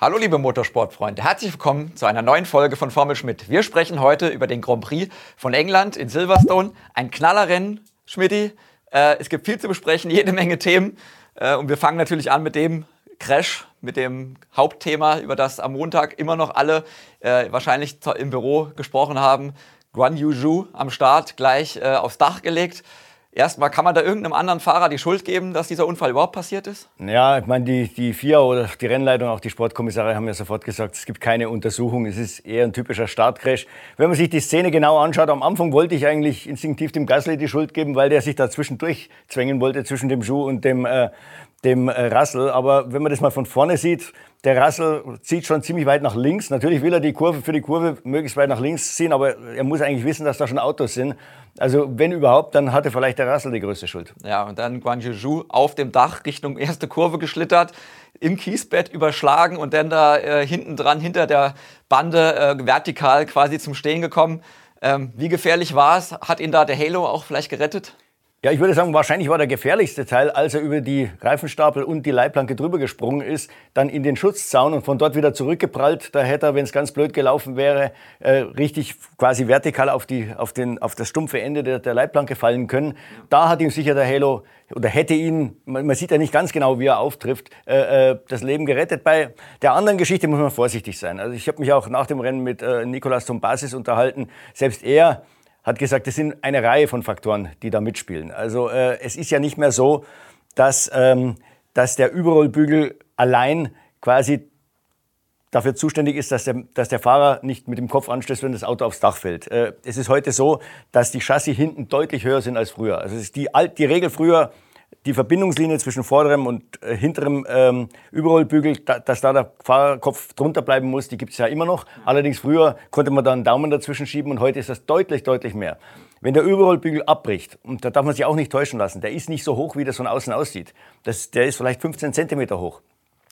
Hallo liebe Motorsportfreunde, herzlich willkommen zu einer neuen Folge von Formel Schmidt. Wir sprechen heute über den Grand Prix von England in Silverstone. Ein Knallerrennen, Schmidti. Äh, es gibt viel zu besprechen, jede Menge Themen. Äh, und wir fangen natürlich an mit dem Crash, mit dem Hauptthema, über das am Montag immer noch alle äh, wahrscheinlich im Büro gesprochen haben. Guan Yu Zhu am Start gleich äh, aufs Dach gelegt. Erstmal, kann man da irgendeinem anderen Fahrer die Schuld geben, dass dieser Unfall überhaupt passiert ist? Ja, ich meine, die, die FIA oder die Rennleitung, auch die Sportkommissare haben ja sofort gesagt, es gibt keine Untersuchung, es ist eher ein typischer Startcrash. Wenn man sich die Szene genau anschaut, am Anfang wollte ich eigentlich instinktiv dem Gasly die Schuld geben, weil der sich da zwischendurch zwängen wollte zwischen dem Schuh und dem, äh, dem äh, Russell. Aber wenn man das mal von vorne sieht, der Russell zieht schon ziemlich weit nach links. Natürlich will er die Kurve für die Kurve möglichst weit nach links ziehen, aber er muss eigentlich wissen, dass da schon Autos sind. Also wenn überhaupt, dann hatte vielleicht der Russell die größte Schuld. Ja, und dann Guan Zhu auf dem Dach Richtung erste Kurve geschlittert, im Kiesbett überschlagen und dann da äh, hinten dran, hinter der Bande, äh, vertikal quasi zum Stehen gekommen. Ähm, wie gefährlich war es? Hat ihn da der Halo auch vielleicht gerettet? Ja, ich würde sagen, wahrscheinlich war der gefährlichste Teil, als er über die Reifenstapel und die Leitplanke drüber gesprungen ist, dann in den Schutzzaun und von dort wieder zurückgeprallt. Da hätte er, wenn es ganz blöd gelaufen wäre, äh, richtig quasi vertikal auf, die, auf, den, auf das stumpfe Ende der, der Leitplanke fallen können. Da hat ihm sicher der Halo oder hätte ihn, man, sieht ja nicht ganz genau, wie er auftrifft, äh, äh, das Leben gerettet. Bei der anderen Geschichte muss man vorsichtig sein. Also ich habe mich auch nach dem Rennen mit äh, Nicolas Tombasis unterhalten. Selbst er hat gesagt, es sind eine Reihe von Faktoren, die da mitspielen. Also äh, es ist ja nicht mehr so, dass, ähm, dass der Überrollbügel allein quasi dafür zuständig ist, dass der, dass der Fahrer nicht mit dem Kopf anstößt, wenn das Auto aufs Dach fällt. Äh, es ist heute so, dass die Chassis hinten deutlich höher sind als früher. Also die, die Regel früher, die Verbindungslinie zwischen vorderem und äh, hinterem ähm, Überrollbügel, da, dass da der Fahrerkopf drunter bleiben muss, die gibt es ja immer noch. Allerdings früher konnte man da einen Daumen dazwischen schieben und heute ist das deutlich, deutlich mehr. Wenn der Überrollbügel abbricht, und da darf man sich auch nicht täuschen lassen, der ist nicht so hoch, wie das von außen aussieht. Das, der ist vielleicht 15 Zentimeter hoch.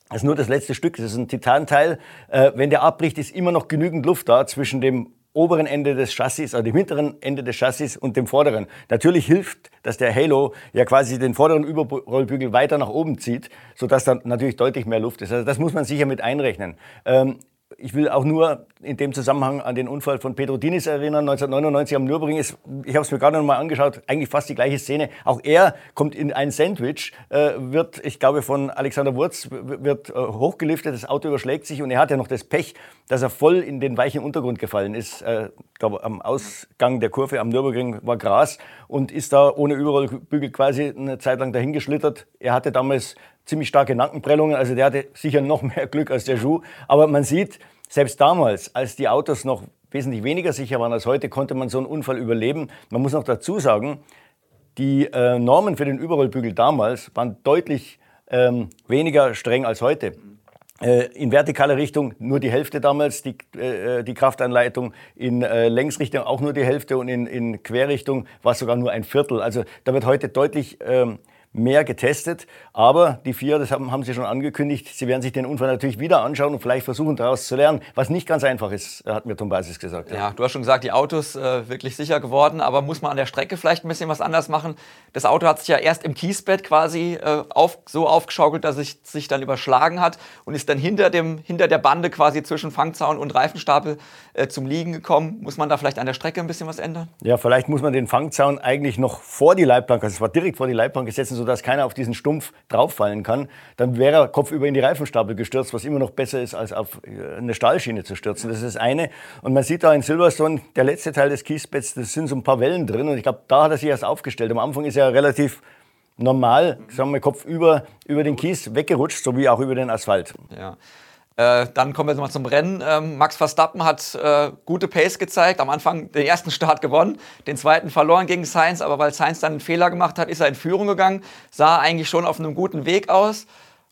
Das ist nur das letzte Stück, das ist ein Titanteil. Äh, wenn der abbricht, ist immer noch genügend Luft da zwischen dem oberen Ende des Chassis, also dem hinteren Ende des Chassis und dem vorderen. Natürlich hilft, dass der Halo ja quasi den vorderen Überrollbügel weiter nach oben zieht, sodass dann natürlich deutlich mehr Luft ist. Also das muss man sicher mit einrechnen. Ähm, ich will auch nur in dem Zusammenhang an den Unfall von Pedro Diniz erinnern, 1999 am Nürburgring. Ist, ich habe es mir gerade noch mal angeschaut, eigentlich fast die gleiche Szene. Auch er kommt in ein Sandwich, äh, wird, ich glaube, von Alexander Wurz wird äh, hochgeliftet, das Auto überschlägt sich und er hat ja noch das Pech, dass er voll in den weichen Untergrund gefallen ist. Äh, ich glaube, am Ausgang der Kurve am Nürburgring war Gras und ist da ohne Überrollbügel quasi eine Zeit lang dahin geschlittert. Er hatte damals ziemlich starke Nackenprellungen. Also der hatte sicher noch mehr Glück als der Schuh. Aber man sieht, selbst damals, als die Autos noch wesentlich weniger sicher waren als heute, konnte man so einen Unfall überleben. Man muss noch dazu sagen, die äh, Normen für den Überrollbügel damals waren deutlich ähm, weniger streng als heute. Äh, in vertikaler Richtung nur die Hälfte damals, die, äh, die Kraftanleitung, in äh, Längsrichtung auch nur die Hälfte und in, in Querrichtung war es sogar nur ein Viertel. Also da wird heute deutlich ähm, mehr getestet. Aber die vier, das haben, haben sie schon angekündigt, sie werden sich den Unfall natürlich wieder anschauen und vielleicht versuchen, daraus zu lernen, was nicht ganz einfach ist, hat mir Tom Basis gesagt. Ja, ja du hast schon gesagt, die Autos äh, wirklich sicher geworden, aber muss man an der Strecke vielleicht ein bisschen was anders machen? Das Auto hat sich ja erst im Kiesbett quasi äh, auf, so aufgeschaukelt, dass es sich dann überschlagen hat und ist dann hinter, dem, hinter der Bande quasi zwischen Fangzaun und Reifenstapel äh, zum Liegen gekommen. Muss man da vielleicht an der Strecke ein bisschen was ändern? Ja, vielleicht muss man den Fangzaun eigentlich noch vor die Leitplanke, also es war direkt vor die Leitplanke setzen, sodass keiner auf diesen Stumpf drauffallen kann, dann wäre er kopfüber in die Reifenstapel gestürzt, was immer noch besser ist, als auf äh, eine Stahlschiene zu stürzen. Das ist das eine. Und man sieht da in Silverstone, der letzte Teil des Kiesbetts, das sind so ein paar Wellen drin. Und ich glaube, da hat er sich erst aufgestellt. Am Anfang ist er relativ normal, sagen wir, Kopf über, über den Kies weggerutscht, so wie auch über den Asphalt. Ja. Äh, dann kommen wir mal zum Rennen. Ähm, Max Verstappen hat äh, gute Pace gezeigt. Am Anfang den ersten Start gewonnen, den zweiten verloren gegen Sainz, aber weil Sainz dann einen Fehler gemacht hat, ist er in Führung gegangen. Sah eigentlich schon auf einem guten Weg aus.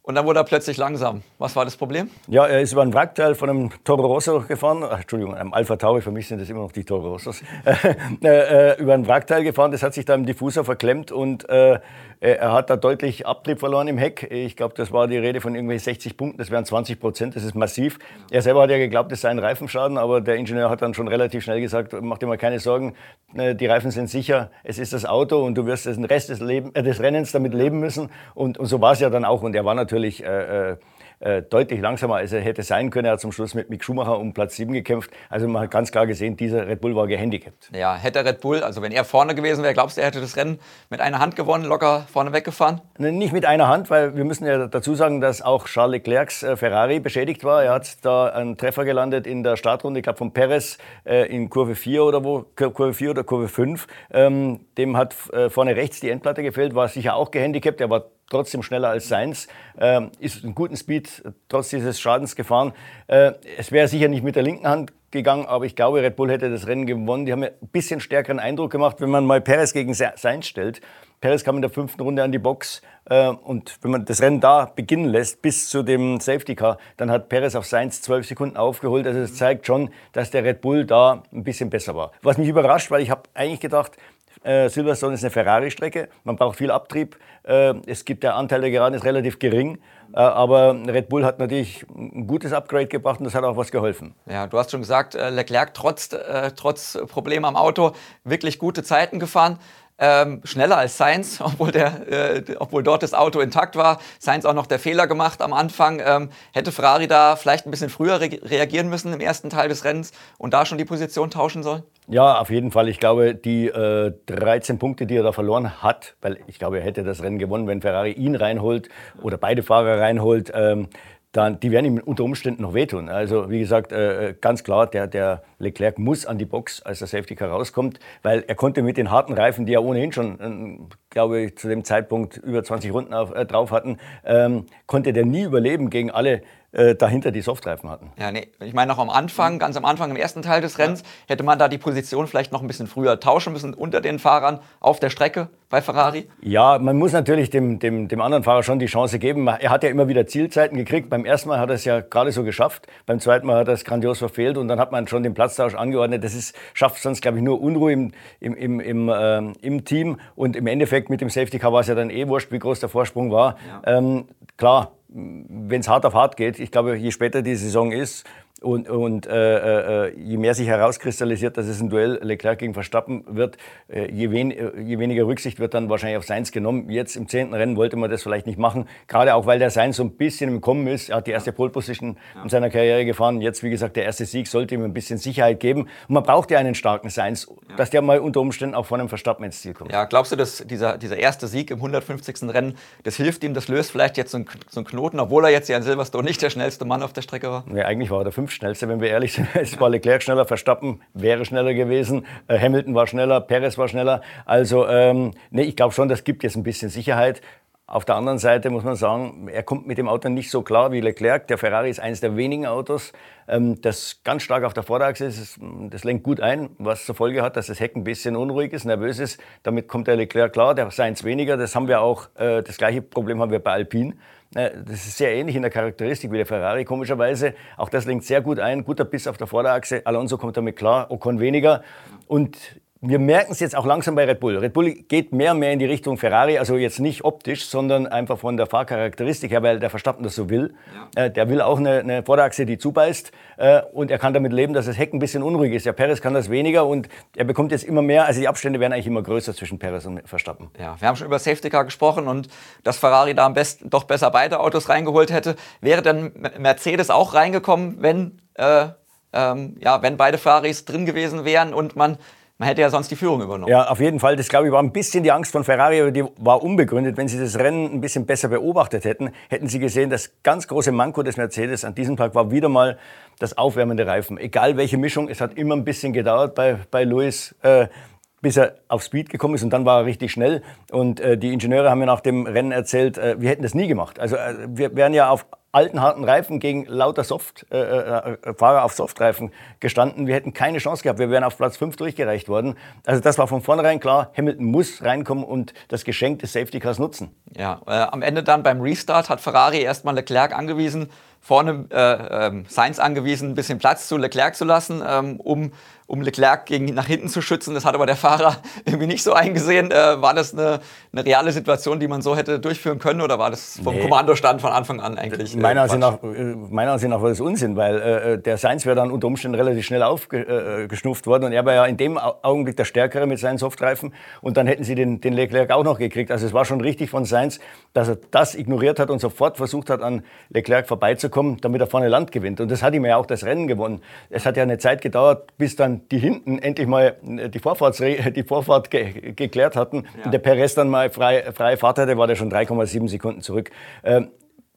Und dann wurde er plötzlich langsam. Was war das Problem? Ja, er ist über ein Wrackteil von einem Toro Rosso gefahren. Ach, Entschuldigung, einem Alpha Tauri, für mich sind das immer noch die Toro Rossos. äh, äh, über ein Wrackteil gefahren, das hat sich da im Diffusor verklemmt und äh, er hat da deutlich Abtrieb verloren im Heck. Ich glaube, das war die Rede von irgendwie 60 Punkten. Das wären 20 Prozent. Das ist massiv. Er selber hat ja geglaubt, es sei ein Reifenschaden, aber der Ingenieur hat dann schon relativ schnell gesagt, mach dir mal keine Sorgen, äh, die Reifen sind sicher, es ist das Auto und du wirst den Rest des, Leben, des Rennens damit leben müssen. Und, und so war es ja dann auch. Und er war natürlich... Äh, äh äh, deutlich langsamer, als er hätte sein können. Er hat zum Schluss mit Mick Schumacher um Platz 7 gekämpft. Also man hat ganz klar gesehen, dieser Red Bull war gehandicapt. Ja, hätte Red Bull, also wenn er vorne gewesen wäre, glaubst du, er hätte das Rennen mit einer Hand gewonnen, locker vorne weggefahren? Ne, nicht mit einer Hand, weil wir müssen ja dazu sagen, dass auch Charles Leclercs äh, Ferrari beschädigt war. Er hat da einen Treffer gelandet in der Startrunde, ich glaube von Perez äh, in Kurve 4 oder wo, Kurve 4 oder Kurve 5. Ähm, dem hat äh, vorne rechts die Endplatte gefehlt, war sicher auch gehandicapt. Er war trotzdem schneller als Seins, äh, ist einen guten Speed trotz dieses Schadens gefahren. Äh, es wäre sicher nicht mit der linken Hand gegangen, aber ich glaube, Red Bull hätte das Rennen gewonnen. Die haben mir ein bisschen stärkeren Eindruck gemacht, wenn man mal Perez gegen Sainz stellt. Perez kam in der fünften Runde an die Box äh, und wenn man das Rennen da beginnen lässt bis zu dem Safety Car, dann hat Perez auf Sainz zwölf Sekunden aufgeholt. Also es zeigt schon, dass der Red Bull da ein bisschen besser war. Was mich überrascht, weil ich habe eigentlich gedacht, äh, Silverstone ist eine Ferrari-Strecke, man braucht viel Abtrieb. Äh, es gibt der Anteil der Geraden ist relativ gering, äh, aber Red Bull hat natürlich ein gutes Upgrade gebracht und das hat auch was geholfen. Ja, du hast schon gesagt, Leclerc trotz, trotz Probleme am Auto wirklich gute Zeiten gefahren ähm, schneller als Sainz, obwohl, der, äh, obwohl dort das Auto intakt war. Sainz auch noch der Fehler gemacht am Anfang. Ähm, hätte Ferrari da vielleicht ein bisschen früher re reagieren müssen im ersten Teil des Rennens und da schon die Position tauschen sollen? Ja, auf jeden Fall. Ich glaube, die äh, 13 Punkte, die er da verloren hat, weil ich glaube, er hätte das Rennen gewonnen, wenn Ferrari ihn reinholt oder beide Fahrer reinholt. Ähm, dann, die werden ihm unter Umständen noch wehtun. Also wie gesagt, äh, ganz klar, der, der Leclerc muss an die Box, als der Safety Car rauskommt, weil er konnte mit den harten Reifen, die er ohnehin schon, äh, glaube ich, zu dem Zeitpunkt über 20 Runden auf, äh, drauf hatten, ähm, konnte der nie überleben gegen alle äh, dahinter die Softreifen hatten. Ja, nee. Ich meine, noch am Anfang, ganz am Anfang, im ersten Teil des Rennens, ja. hätte man da die Position vielleicht noch ein bisschen früher tauschen müssen unter den Fahrern auf der Strecke bei Ferrari. Ja, man muss natürlich dem, dem, dem anderen Fahrer schon die Chance geben. Er hat ja immer wieder Zielzeiten gekriegt. Beim ersten Mal hat er es ja gerade so geschafft. Beim zweiten Mal hat er es grandios verfehlt und dann hat man schon den Platztausch angeordnet. Das ist, schafft sonst, glaube ich, nur Unruhe im, im, im, im, äh, im Team. Und im Endeffekt mit dem Safety Car war es ja dann eh wurscht, wie groß der Vorsprung war. Ja. Ähm, klar, wenn es hart auf hart geht, ich glaube, je später die Saison ist, und, und äh, äh, je mehr sich herauskristallisiert, dass es ein Duell Leclerc gegen Verstappen wird, äh, je, wen, äh, je, weniger Rücksicht wird dann wahrscheinlich auf Sainz genommen. Jetzt im zehnten Rennen wollte man das vielleicht nicht machen, gerade auch weil der Sainz so ein bisschen im Kommen ist. Er hat die erste Pole Position ja. in seiner Karriere gefahren. Jetzt, wie gesagt, der erste Sieg sollte ihm ein bisschen Sicherheit geben. Und man braucht ja einen starken Sainz, ja. dass der mal unter Umständen auch von einem Verstappen ins Ziel kommt. Ja, glaubst du, dass dieser, dieser erste Sieg im 150. Rennen, das hilft ihm, das löst vielleicht jetzt so einen, so einen Knoten, obwohl er jetzt ja in Silverstone nicht der schnellste Mann auf der Strecke war? Ja, eigentlich war er der fünftschnellste, wenn wir ehrlich sind. Es war Leclerc schneller, Verstappen wäre schneller gewesen, äh, Hamilton war schneller, Perez war schneller. Also ähm, nee, ich glaube schon, das gibt jetzt ein bisschen Sicherheit. Auf der anderen Seite muss man sagen, er kommt mit dem Auto nicht so klar wie Leclerc. Der Ferrari ist eines der wenigen Autos, ähm, das ganz stark auf der Vorderachse ist. Das lenkt gut ein, was zur Folge hat, dass das Heck ein bisschen unruhig ist, nervös ist. Damit kommt der Leclerc klar, der Seins weniger. Das haben wir auch, äh, das gleiche Problem haben wir bei Alpine. Äh, das ist sehr ähnlich in der Charakteristik wie der Ferrari, komischerweise. Auch das lenkt sehr gut ein, guter Biss auf der Vorderachse. Alonso kommt damit klar, Ocon weniger. Und wir merken es jetzt auch langsam bei Red Bull. Red Bull geht mehr und mehr in die Richtung Ferrari, also jetzt nicht optisch, sondern einfach von der Fahrcharakteristik her, weil der Verstappen das so will. Ja. Äh, der will auch eine, eine, Vorderachse, die zubeißt äh, und er kann damit leben, dass das Heck ein bisschen unruhig ist. Der Perez kann das weniger und er bekommt jetzt immer mehr, also die Abstände werden eigentlich immer größer zwischen Perez und Verstappen. Ja, wir haben schon über Safety Car gesprochen und dass Ferrari da am besten doch besser beide Autos reingeholt hätte. Wäre dann Mercedes auch reingekommen, wenn, äh, ähm, ja, wenn beide Ferraris drin gewesen wären und man man hätte ja sonst die Führung übernommen. Ja, auf jeden Fall. Das, glaube ich, war ein bisschen die Angst von Ferrari, aber die war unbegründet. Wenn sie das Rennen ein bisschen besser beobachtet hätten, hätten sie gesehen, das ganz große Manko des Mercedes an diesem Tag war wieder mal das Aufwärmen der Reifen. Egal welche Mischung, es hat immer ein bisschen gedauert bei, bei Lewis. Äh, bis er auf Speed gekommen ist und dann war er richtig schnell. Und äh, die Ingenieure haben mir nach dem Rennen erzählt, äh, wir hätten das nie gemacht. Also äh, wir wären ja auf alten harten Reifen gegen lauter Soft, äh, äh, äh, Fahrer auf Softreifen gestanden. Wir hätten keine Chance gehabt. Wir wären auf Platz 5 durchgereicht worden. Also das war von vornherein klar. Hamilton muss reinkommen und das Geschenk des Safety Cars nutzen. Ja, am Ende dann beim Restart hat Ferrari erstmal Leclerc angewiesen, vorne äh, ähm, Sainz angewiesen, ein bisschen Platz zu Leclerc zu lassen, ähm, um um Leclerc gegen, nach hinten zu schützen. Das hat aber der Fahrer irgendwie nicht so eingesehen. Äh, war das eine, eine, reale Situation, die man so hätte durchführen können oder war das vom nee. Kommandostand von Anfang an eigentlich? Äh, meiner, Ansicht nach, äh, meiner Ansicht nach war das Unsinn, weil äh, der Sainz wäre dann unter Umständen relativ schnell aufgeschnupft worden und er war ja in dem Augenblick der Stärkere mit seinen Softreifen und dann hätten sie den, den Leclerc auch noch gekriegt. Also es war schon richtig von Sainz, dass er das ignoriert hat und sofort versucht hat, an Leclerc vorbeizukommen, damit er vorne Land gewinnt. Und das hat ihm ja auch das Rennen gewonnen. Es hat ja eine Zeit gedauert, bis dann die hinten endlich mal die, Vorfahrtsre die Vorfahrt ge geklärt hatten ja. und der Perez dann mal frei, freie Fahrt hatte, war der schon 3,7 Sekunden zurück. Ähm,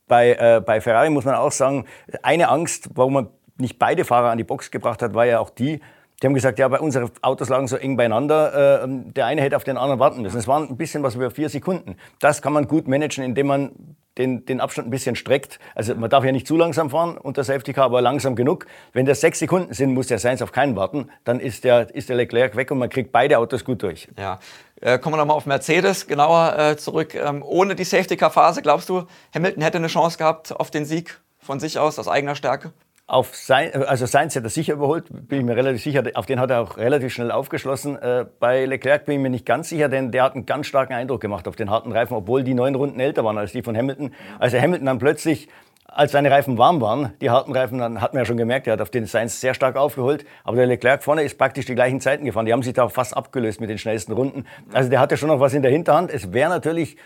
bei, äh, bei Ferrari muss man auch sagen, eine Angst, warum man nicht beide Fahrer an die Box gebracht hat, war ja auch die, die haben gesagt, ja, bei unsere Autos lagen so eng beieinander, äh, der eine hätte auf den anderen warten müssen. Es waren ein bisschen was über vier Sekunden. Das kann man gut managen, indem man den, den Abstand ein bisschen streckt. Also man darf ja nicht zu langsam fahren unter Safety Car, aber langsam genug. Wenn das sechs Sekunden sind, muss der Sainz auf keinen warten. Dann ist der, ist der Leclerc weg und man kriegt beide Autos gut durch. Ja. Äh, kommen wir nochmal auf Mercedes genauer äh, zurück. Ähm, ohne die Safety Car Phase, glaubst du, Hamilton hätte eine Chance gehabt auf den Sieg von sich aus, aus eigener Stärke? Auf sein, also Sainz hat er sicher überholt, bin ich mir relativ sicher. Auf den hat er auch relativ schnell aufgeschlossen. Äh, bei Leclerc bin ich mir nicht ganz sicher, denn der hat einen ganz starken Eindruck gemacht auf den harten Reifen, obwohl die neun Runden älter waren als die von Hamilton. Also Hamilton dann plötzlich, als seine Reifen warm waren, die harten Reifen, dann hat man ja schon gemerkt, er hat auf den Sainz sehr stark aufgeholt. Aber der Leclerc vorne ist praktisch die gleichen Zeiten gefahren. Die haben sich da fast abgelöst mit den schnellsten Runden. Also der hatte schon noch was in der Hinterhand. Es wäre natürlich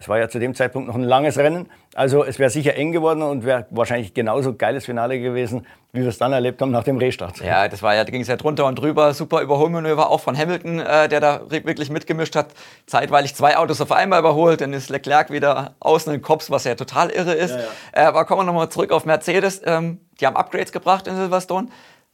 es war ja zu dem Zeitpunkt noch ein langes Rennen. Also es wäre sicher eng geworden und wäre wahrscheinlich genauso geiles Finale gewesen, wie wir es dann erlebt haben nach dem Restart. Ja, das war ja, da ging es ja drunter und drüber. Super Überholmanöver auch von Hamilton, äh, der da wirklich mitgemischt hat. Zeitweilig zwei Autos auf einmal überholt, dann ist Leclerc wieder außen in Kops, was ja total irre ist. Ja, ja. Äh, aber kommen wir nochmal zurück auf Mercedes. Ähm, die haben Upgrades gebracht in Silverstone.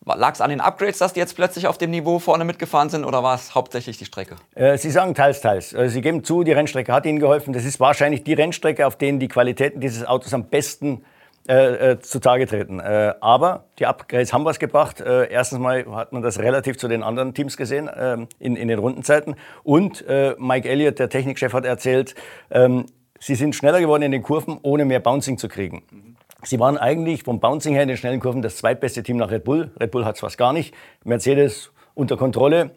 Lag es an den Upgrades, dass die jetzt plötzlich auf dem Niveau vorne mitgefahren sind oder war es hauptsächlich die Strecke? Äh, Sie sagen teils, teils. Äh, Sie geben zu, die Rennstrecke hat Ihnen geholfen. Das ist wahrscheinlich die Rennstrecke, auf denen die Qualitäten dieses Autos am besten äh, äh, zutage treten. Äh, aber die Upgrades haben was gebracht. Äh, erstens mal hat man das relativ zu den anderen Teams gesehen ähm, in, in den Rundenzeiten. Und äh, Mike Elliott, der Technikchef, hat erzählt, ähm, sie sind schneller geworden in den Kurven, ohne mehr Bouncing zu kriegen. Mhm. Sie waren eigentlich vom Bouncing her in den schnellen Kurven das zweitbeste Team nach Red Bull. Red Bull hat es fast gar nicht. Mercedes unter Kontrolle.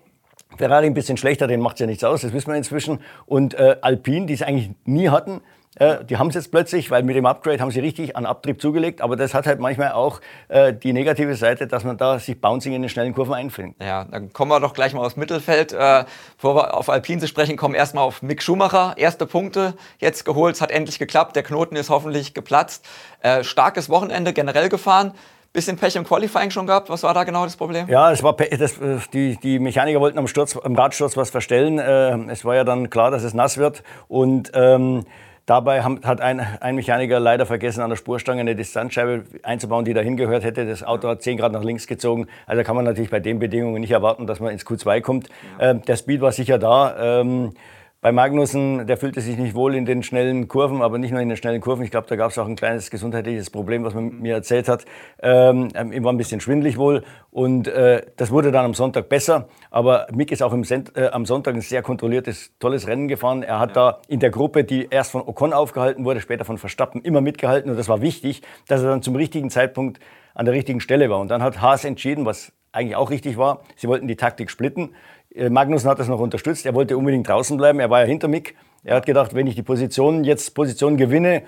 Ferrari ein bisschen schlechter, den macht ja nichts aus, das wissen wir inzwischen. Und äh, Alpine, die es eigentlich nie hatten, äh, die haben es jetzt plötzlich, weil mit dem Upgrade haben sie richtig an Abtrieb zugelegt. Aber das hat halt manchmal auch äh, die negative Seite, dass man da sich Bouncing in den schnellen Kurven einfindet. Ja, dann kommen wir doch gleich mal aufs Mittelfeld. Äh, bevor wir auf Alpine zu sprechen kommen, erstmal auf Mick Schumacher. Erste Punkte jetzt geholt, es hat endlich geklappt. Der Knoten ist hoffentlich geplatzt. Äh, starkes Wochenende generell gefahren bisschen Pech im Qualifying schon gehabt. Was war da genau das Problem? Ja, es war das, äh, die, die Mechaniker wollten am, Sturz, am Radsturz was verstellen. Äh, es war ja dann klar, dass es nass wird. Und ähm, Dabei hat ein, ein, Mechaniker leider vergessen, an der Spurstange eine Distanzscheibe einzubauen, die dahin gehört hätte. Das Auto hat 10 Grad nach links gezogen. Also kann man natürlich bei den Bedingungen nicht erwarten, dass man ins Q2 kommt. Ja. Ähm, der Speed war sicher da. Ähm, bei Magnussen, der fühlte sich nicht wohl in den schnellen Kurven, aber nicht nur in den schnellen Kurven. Ich glaube, da gab es auch ein kleines gesundheitliches Problem, was man mir erzählt hat. Ähm, ihm war ein bisschen schwindlig wohl und äh, das wurde dann am Sonntag besser. Aber Mick ist auch äh, am Sonntag ein sehr kontrolliertes, tolles Rennen gefahren. Er hat ja. da in der Gruppe, die erst von Ocon aufgehalten wurde, später von Verstappen, immer mitgehalten. Und das war wichtig, dass er dann zum richtigen Zeitpunkt an der richtigen Stelle war. Und dann hat Haas entschieden, was eigentlich auch richtig war. Sie wollten die Taktik splitten. Äh, Magnussen hat das noch unterstützt. Er wollte unbedingt draußen bleiben. Er war ja hinter Mick. Er hat gedacht, wenn ich die Position jetzt Position gewinne,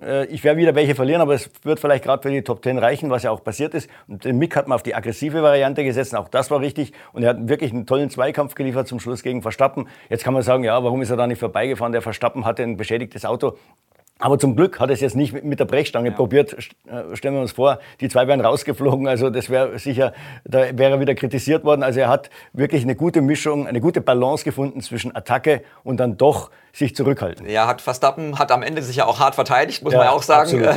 äh, ich werde wieder welche verlieren, aber es wird vielleicht gerade für die Top 10 reichen, was ja auch passiert ist. Und den Mick hat man auf die aggressive Variante gesetzt, auch das war richtig. Und er hat wirklich einen tollen Zweikampf geliefert zum Schluss gegen Verstappen. Jetzt kann man sagen, ja, warum ist er da nicht vorbeigefahren? Der Verstappen hatte ein beschädigtes Auto. Aber zum Glück hat er es jetzt nicht mit der Brechstange ja. probiert. Äh, stellen wir uns vor, die zwei wären rausgeflogen. Also das wäre sicher, da wäre er wieder kritisiert worden. Also er hat wirklich eine gute Mischung, eine gute Balance gefunden zwischen Attacke und dann doch sich zurückhalten. Ja, hat Verstappen hat am Ende sich ja auch hart verteidigt, muss ja, man ja auch sagen. Äh,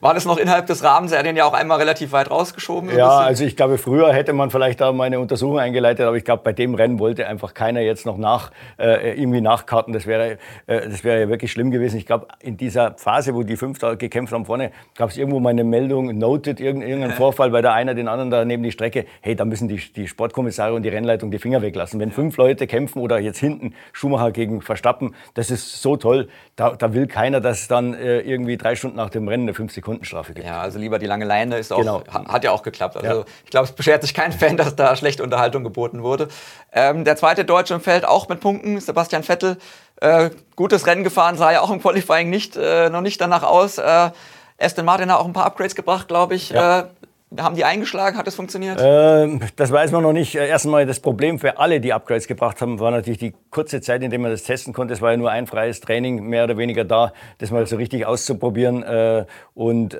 war das noch innerhalb des Rahmens? Er hat den ja auch einmal relativ weit rausgeschoben. Ja, also ich glaube, früher hätte man vielleicht da mal eine Untersuchung eingeleitet, aber ich glaube, bei dem Rennen wollte einfach keiner jetzt noch nach, äh, irgendwie nachkarten. Das wäre, äh, das wäre ja wirklich schlimm gewesen. Ich glaube, in dieser dieser Phase, wo die fünf da gekämpft haben vorne, gab es irgendwo mal eine Meldung, noted, irgendein Vorfall, weil der einer den anderen da neben die Strecke, hey, da müssen die, die Sportkommissare und die Rennleitung die Finger weglassen. Wenn fünf Leute kämpfen oder jetzt hinten Schumacher gegen Verstappen, das ist so toll, da, da will keiner, dass es dann äh, irgendwie drei Stunden nach dem Rennen eine fünf Sekunden Strafe gibt. Ja, also lieber die lange Leine ist auch, genau. hat ja auch geklappt. Also ja. ich glaube, es beschert sich kein Fan, dass da schlechte Unterhaltung geboten wurde. Ähm, der zweite Deutsche im Feld auch mit Punkten, Sebastian Vettel. Äh, gutes Rennen gefahren, sah ja auch im Qualifying nicht, äh, noch nicht danach aus. Äh, Aston Martin hat auch ein paar Upgrades gebracht, glaube ich. Ja. Äh, haben die eingeschlagen? Hat es funktioniert? Ähm, das weiß man noch nicht. Äh, Erstmal das Problem für alle, die Upgrades gebracht haben, war natürlich die kurze Zeit, in der man das testen konnte. Es war ja nur ein freies Training, mehr oder weniger da, das mal so richtig auszuprobieren. Äh, und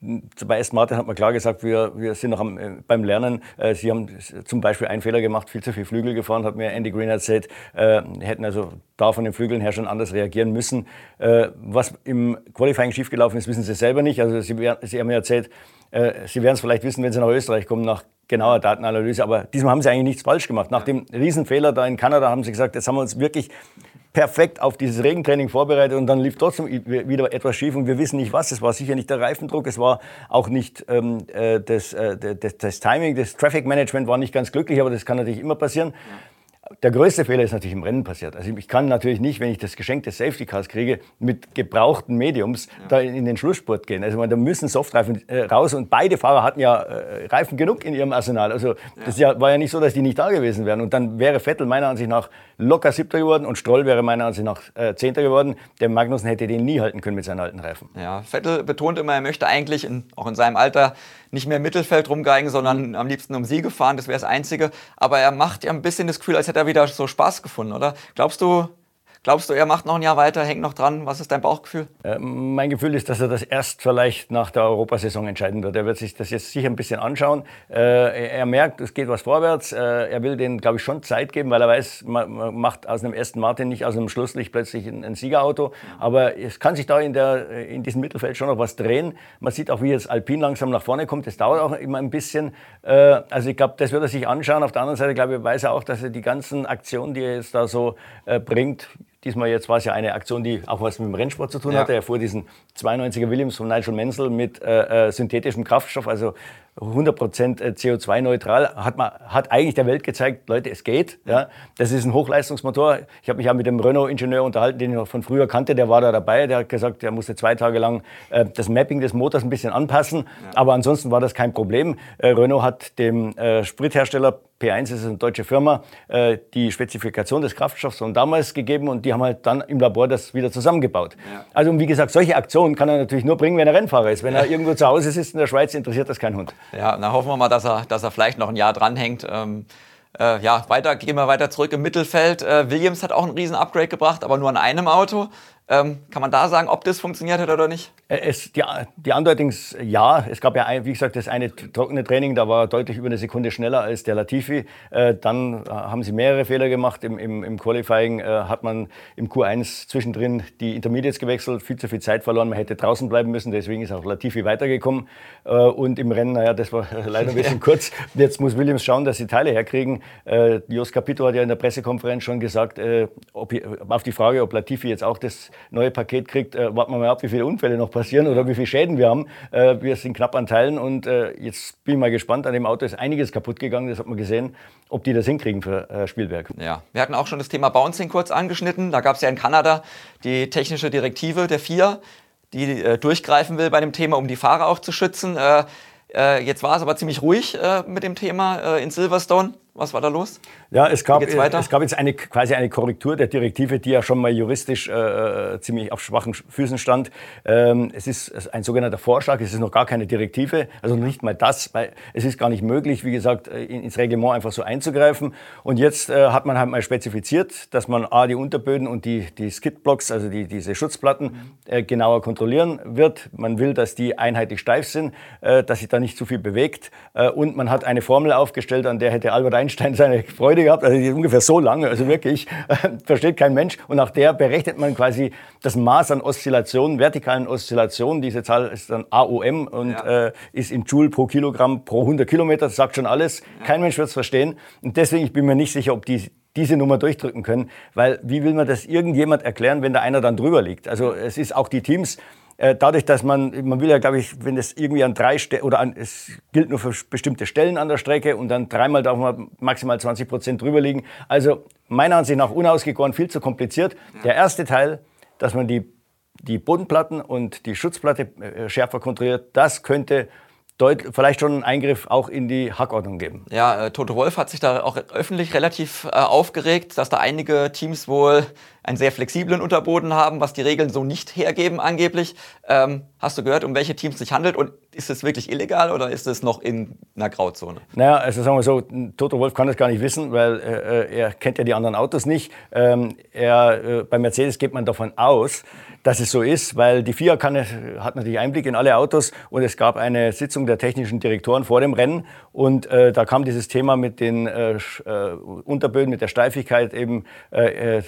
bei Aston Martin hat man klar gesagt, wir, wir sind noch am, äh, beim Lernen. Äh, sie haben zum Beispiel einen Fehler gemacht, viel zu viel Flügel gefahren, hat mir Andy Green erzählt. Äh, hätten also da von den Flügeln her schon anders reagieren müssen. Äh, was im Qualifying schiefgelaufen ist, wissen sie selber nicht. Also sie, sie haben mir erzählt, äh, sie werden es vielleicht wissen, wenn sie nach Österreich kommen, nach genauer Datenanalyse. Aber diesmal haben sie eigentlich nichts falsch gemacht. Nach dem Riesenfehler da in Kanada haben sie gesagt, jetzt haben wir uns wirklich perfekt auf dieses Regentraining vorbereitet und dann lief trotzdem wieder etwas schief und wir wissen nicht was. Es war sicher nicht der Reifendruck, es war auch nicht ähm, äh, das, äh, das, das, Timing, das Traffic Management war nicht ganz glücklich, aber das kann natürlich immer passieren. Der größte Fehler ist natürlich im Rennen passiert. Also ich kann natürlich nicht, wenn ich das Geschenk des Safety Cars kriege, mit gebrauchten Mediums ja. da in den Schlussspurt gehen. Also da müssen Softreifen äh, raus und beide Fahrer hatten ja äh, Reifen genug in ihrem Arsenal. Also das ja, war ja nicht so, dass die nicht da gewesen wären. Und dann wäre Vettel meiner Ansicht nach locker Siebter geworden und Stroll wäre meiner Ansicht nach äh, Zehnter geworden. Der Magnussen hätte den nie halten können mit seinen alten Reifen. Ja, Vettel betont immer, er möchte eigentlich in, auch in seinem Alter nicht mehr im Mittelfeld rumgeigen, sondern am liebsten um Siege fahren. Das wäre das Einzige. Aber er macht ja ein bisschen das Gefühl, als hätte er wieder so Spaß gefunden, oder? Glaubst du, Glaubst du, er macht noch ein Jahr weiter, hängt noch dran? Was ist dein Bauchgefühl? Äh, mein Gefühl ist, dass er das erst vielleicht nach der Europasaison entscheiden wird. Er wird sich das jetzt sicher ein bisschen anschauen. Äh, er merkt, es geht was vorwärts. Äh, er will denen, glaube ich, schon Zeit geben, weil er weiß, man, man macht aus einem ersten Martin nicht aus einem Schlusslicht plötzlich ein, ein, Siegerauto. Aber es kann sich da in, der, in diesem Mittelfeld schon noch was drehen. Man sieht auch, wie jetzt Alpin langsam nach vorne kommt. Das dauert auch immer ein bisschen. Äh, also ich glaube, das wird er sich anschauen. Auf der anderen Seite, glaube ich, weiß er auch, dass er die ganzen Aktionen, die er jetzt da so äh, bringt, Diesmal jetzt war es ja eine Aktion, die auch was mit dem Rennsport zu tun ja. hatte. Er fuhr diesen 92er Williams von Nigel Mansell mit äh, äh synthetischem Kraftstoff, also 100% äh, CO2-neutral, hat, man, hat eigentlich der Welt gezeigt, Leute, es geht. Ja. Das ist ein Hochleistungsmotor. Ich habe mich ja mit dem Renault-Ingenieur unterhalten, den ich noch von früher kannte, der war da dabei. Der hat gesagt, er musste zwei Tage lang äh, das Mapping des Motors ein bisschen anpassen. Ja. Aber ansonsten war das kein Problem. Äh, Renault hat dem äh, Sprithersteller P1 ist eine deutsche Firma, äh, die Spezifikation des Kraftstoffs von damals gegeben und die haben halt dann im Labor das wieder zusammengebaut. Ja. Also wie gesagt, solche Aktionen kann er natürlich nur bringen, wenn er Rennfahrer ist. Wenn er irgendwo zu Hause sitzt in der Schweiz, interessiert das kein Hund. Ja, dann hoffen wir mal, dass er, dass er vielleicht noch ein Jahr dranhängt. Ähm, äh, ja, weiter, gehen wir weiter zurück im Mittelfeld. Äh, Williams hat auch ein riesen Upgrade gebracht, aber nur an einem Auto. Ähm, kann man da sagen, ob das funktioniert hat oder nicht? Äh, es, die, die Andeutung ja. Es gab ja, ein, wie gesagt, das eine trockene Training, da war deutlich über eine Sekunde schneller als der Latifi. Äh, dann äh, haben sie mehrere Fehler gemacht. Im, im, im Qualifying äh, hat man im Q1 zwischendrin die Intermediates gewechselt, viel zu viel Zeit verloren. Man hätte draußen bleiben müssen, deswegen ist auch Latifi weitergekommen. Äh, und im Rennen, naja, das war leider ein bisschen kurz. Jetzt muss Williams schauen, dass sie Teile herkriegen. Äh, Jos Capito hat ja in der Pressekonferenz schon gesagt, ob, auf die Frage, ob Latifi jetzt auch das neue Paket kriegt, äh, warten wir mal ab, wie viele Unfälle noch passieren oder wie viele Schäden wir haben. Äh, wir sind knapp an Teilen und äh, jetzt bin ich mal gespannt. An dem Auto ist einiges kaputt gegangen, das hat man gesehen, ob die das hinkriegen für äh, Spielberg. Ja, wir hatten auch schon das Thema Bouncing kurz angeschnitten. Da gab es ja in Kanada die technische Direktive der FIA, die äh, durchgreifen will bei dem Thema, um die Fahrer auch zu schützen. Äh, jetzt war es aber ziemlich ruhig mit dem Thema in Silverstone. Was war da los? Ja, es gab, es gab jetzt eine, quasi eine Korrektur der Direktive, die ja schon mal juristisch äh, äh, ziemlich auf schwachen Füßen stand. Ähm, es ist ein sogenannter Vorschlag, es ist noch gar keine Direktive, also nicht mal das, weil es ist gar nicht möglich, wie gesagt, äh, ins Reglement einfach so einzugreifen. Und jetzt äh, hat man halt mal spezifiziert, dass man A, die Unterböden und die, die Skidblocks, also die, diese Schutzplatten, äh, genauer kontrollieren wird. Man will, dass die einheitlich steif sind, äh, dass sich da nicht zu viel bewegt. und man hat eine Formel aufgestellt, an der hätte Albert Einstein seine Freude gehabt, also ungefähr so lange, also wirklich, äh, versteht kein Mensch. Und nach der berechnet man quasi das Maß an Oszillationen, vertikalen Oszillationen. Diese Zahl ist dann AOM und ja. äh, ist in Joule pro Kilogramm pro 100 Kilometer, das sagt schon alles. Kein Mensch wird es verstehen. Und deswegen, ich bin mir nicht sicher, ob die diese Nummer durchdrücken können, weil wie will man das irgendjemand erklären, wenn da einer dann drüber liegt? Also es ist auch die Teams, dadurch, dass man, man will ja, glaube ich, wenn es irgendwie an drei Stellen, oder an, es gilt nur für bestimmte Stellen an der Strecke und dann dreimal darf man maximal 20 Prozent drüber liegen. Also meiner Ansicht nach unausgegoren, viel zu kompliziert. Der erste Teil, dass man die, die Bodenplatten und die Schutzplatte äh, schärfer kontrolliert, das könnte vielleicht schon einen Eingriff auch in die Hackordnung geben. Ja, äh, Toto Wolf hat sich da auch öffentlich relativ äh, aufgeregt, dass da einige Teams wohl einen sehr flexiblen Unterboden haben, was die Regeln so nicht hergeben angeblich. Ähm, hast du gehört, um welche Teams es sich handelt und ist es wirklich illegal oder ist es noch in einer Grauzone? Naja, also sagen wir so, Toto Wolf kann das gar nicht wissen, weil äh, äh er kennt ja die anderen Autos nicht. Ähm, er, äh, bei Mercedes geht man davon aus, dass es so ist, weil die FIA kann, hat natürlich Einblick in alle Autos und es gab eine Sitzung der technischen Direktoren vor dem Rennen und äh, da kam dieses Thema mit den äh, äh Unterböden, mit der Steifigkeit eben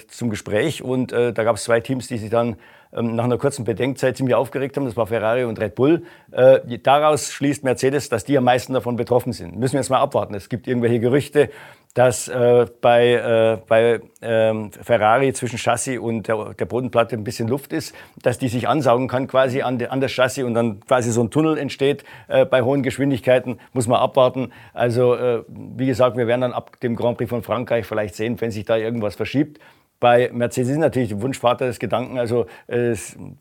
zum Gespräch. Gespräch und äh, da gab es zwei Teams, die sich dann ähm, nach einer kurzen Bedenkzeit ziemlich aufgeregt haben. Das war Ferrari und Red Bull. Äh, daraus schließt Mercedes, dass die am meisten davon betroffen sind. Müssen wir jetzt mal abwarten. Es gibt irgendwelche Gerüchte, dass äh, bei, äh, bei ähm, Ferrari zwischen Chassis und der, der, Bodenplatte ein bisschen Luft ist, dass die sich ansaugen kann quasi an, de, an das Chassis und dann quasi so ein Tunnel entsteht äh, bei hohen Geschwindigkeiten. Muss man abwarten. Also äh, wie gesagt, wir werden dann ab dem Grand Prix von Frankreich vielleicht sehen, wenn sich da irgendwas verschiebt. Bei Mercedes ist natürlich der Wunschvater des Gedanken, also äh,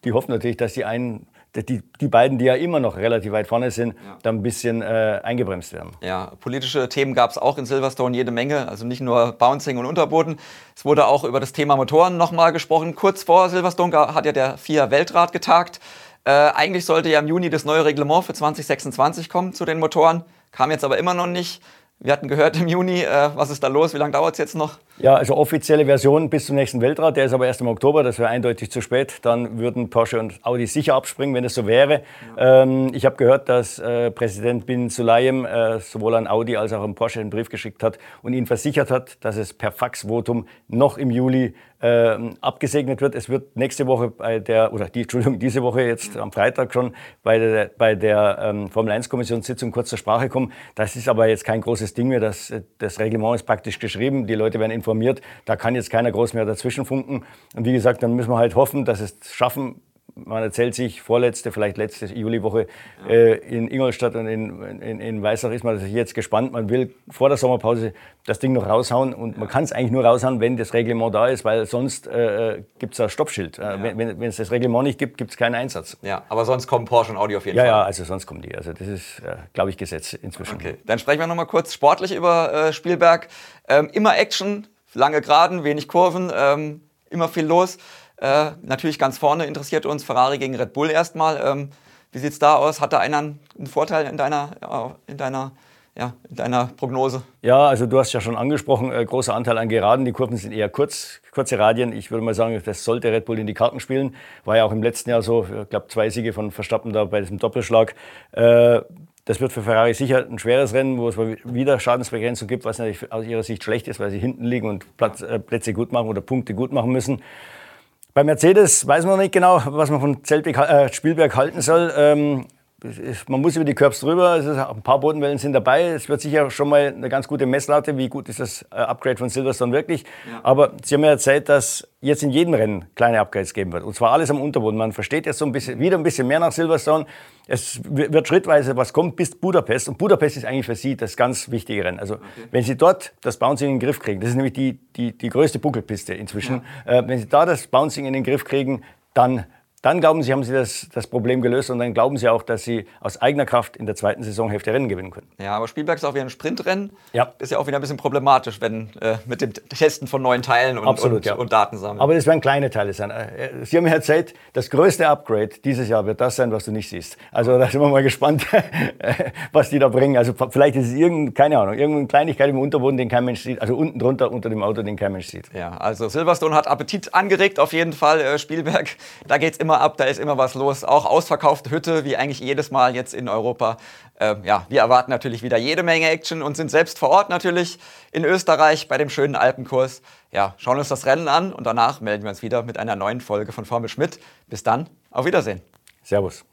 die hoffen natürlich, dass die einen die, die beiden, die ja immer noch relativ weit vorne sind, ja. dann ein bisschen äh, eingebremst werden. Ja, politische Themen gab es auch in Silverstone jede Menge, also nicht nur Bouncing und Unterboden. Es wurde auch über das Thema Motoren nochmal gesprochen. Kurz vor Silverstone hat ja der FIA Weltrat getagt. Äh, eigentlich sollte ja im Juni das neue Reglement für 2026 kommen zu den Motoren, kam jetzt aber immer noch nicht. Wir hatten gehört im Juni, äh, was ist da los? Wie lange dauert es jetzt noch? Ja, also offizielle Version bis zum nächsten Weltrat, der ist aber erst im Oktober, das wäre eindeutig zu spät. Dann würden Porsche und Audi sicher abspringen, wenn es so wäre. Ja. Ähm, ich habe gehört, dass äh, Präsident Bin Sulayem äh, sowohl an Audi als auch an Porsche einen Brief geschickt hat und ihnen versichert hat, dass es per Faxvotum noch im Juli äh, abgesegnet wird. Es wird nächste Woche bei der, oder die, Entschuldigung, diese Woche jetzt am Freitag schon bei der, bei der ähm, Formel 1 Kommissionssitzung kurz zur Sprache kommen. Das ist aber jetzt kein großes Ding mehr. Das, das Reglement ist praktisch geschrieben. Die Leute werden informiert. Da kann jetzt keiner groß mehr dazwischen funken. Und wie gesagt, dann müssen wir halt hoffen, dass es schaffen, man erzählt sich, vorletzte, vielleicht letzte Juliwoche äh, in Ingolstadt und in, in, in Weißach ist man jetzt gespannt. Man will vor der Sommerpause das Ding noch raushauen und man kann es eigentlich nur raushauen, wenn das Reglement da ist, weil sonst äh, gibt es ein Stoppschild. Äh, ja. Wenn, es das Reglement nicht gibt, gibt es keinen Einsatz. Ja, aber sonst kommen Porsche und Audi auf jeden ja, Fall. Ja, ja, also sonst kommen die. Also das ist, äh, glaube ich, Gesetz inzwischen. Okay, dann sprechen wir nochmal kurz sportlich über äh, Spielberg. Ähm, immer Action, lange Geraden, wenig Kurven, ähm, immer viel los. Äh, natürlich ganz vorne interessiert uns Ferrari gegen Red Bull erstmal. Ähm, wie sieht es da aus? Hat da einer einen Vorteil in deiner, äh, in deiner ja, in deiner Prognose? Ja, also du hast ja schon angesprochen, äh, großer Anteil an Geraden. Die Kurven sind eher kurz, kurze Radien. Ich würde mal sagen, das sollte Red Bull in die Karten spielen. War ja auch im letzten Jahr so, ich glaube, zwei Siege von Verstappen da bei diesem Doppelschlag. Äh, das wird für Ferrari sicher ein schweres Rennen, wo es wieder Schadensbegrenzung gibt, was natürlich aus ihrer Sicht schlecht ist, weil sie hinten liegen und äh, Plätze gut machen oder Punkte gut machen müssen. Bei Mercedes weiß man noch nicht genau, was man von Zeltbeck, äh, Spielberg halten soll. Ähm, man muss über die Curbs drüber, ein paar Bodenwellen sind dabei. Es wird sicher schon mal eine ganz gute Messlatte, wie gut ist das äh, Upgrade von Silverstone wirklich. Ja. Aber Sie haben ja erzählt, dass jetzt in jedem Rennen kleine Upgrades geben wird. Und zwar alles am Unterboden. Man versteht jetzt so ein bisschen, wieder ein bisschen mehr nach Silverstone. Es wird schrittweise was kommt bis Budapest. Und Budapest ist eigentlich für Sie das ganz wichtige Rennen. Also okay. wenn Sie dort das Bouncing in den Griff kriegen, das ist nämlich die, die, die größte Buckelpiste inzwischen. Ja. Äh, wenn Sie da das Bouncing in den Griff kriegen, dann dann glauben Sie, haben Sie das, das Problem gelöst und dann glauben Sie auch, dass Sie aus eigener Kraft in der zweiten Saisonhälfte Rennen gewinnen können. Ja, aber Spielberg ist auch wieder ein Sprintrennen. Ja. Ist ja auch wieder ein bisschen problematisch, wenn äh, mit dem Testen von neuen Teilen und, Absolut, und, ja. und Daten sammeln. Aber das werden kleine Teile sein. Äh, Sie haben ja erzählt, das größte Upgrade dieses Jahr wird das sein, was du nicht siehst. Also da sind wir mal gespannt, was die da bringen. Also vielleicht ist es irgendeine, keine Ahnung, irgendeine Kleinigkeit im Unterboden, den kein Mensch sieht. Also unten drunter unter dem Auto, den kein Mensch sieht. Ja, also Silverstone hat Appetit angeregt, auf jeden Fall. Äh, Spielberg, da geht es immer ab, da ist immer was los. Auch ausverkaufte Hütte, wie eigentlich jedes Mal jetzt in Europa. Äh, ja, wir erwarten natürlich wieder jede Menge Action und sind selbst vor Ort natürlich in Österreich bei dem schönen Alpenkurs. Ja, schauen uns das Rennen an und danach melden wir uns wieder mit einer neuen Folge von Formel Schmidt. Bis dann, auf Wiedersehen. Servus.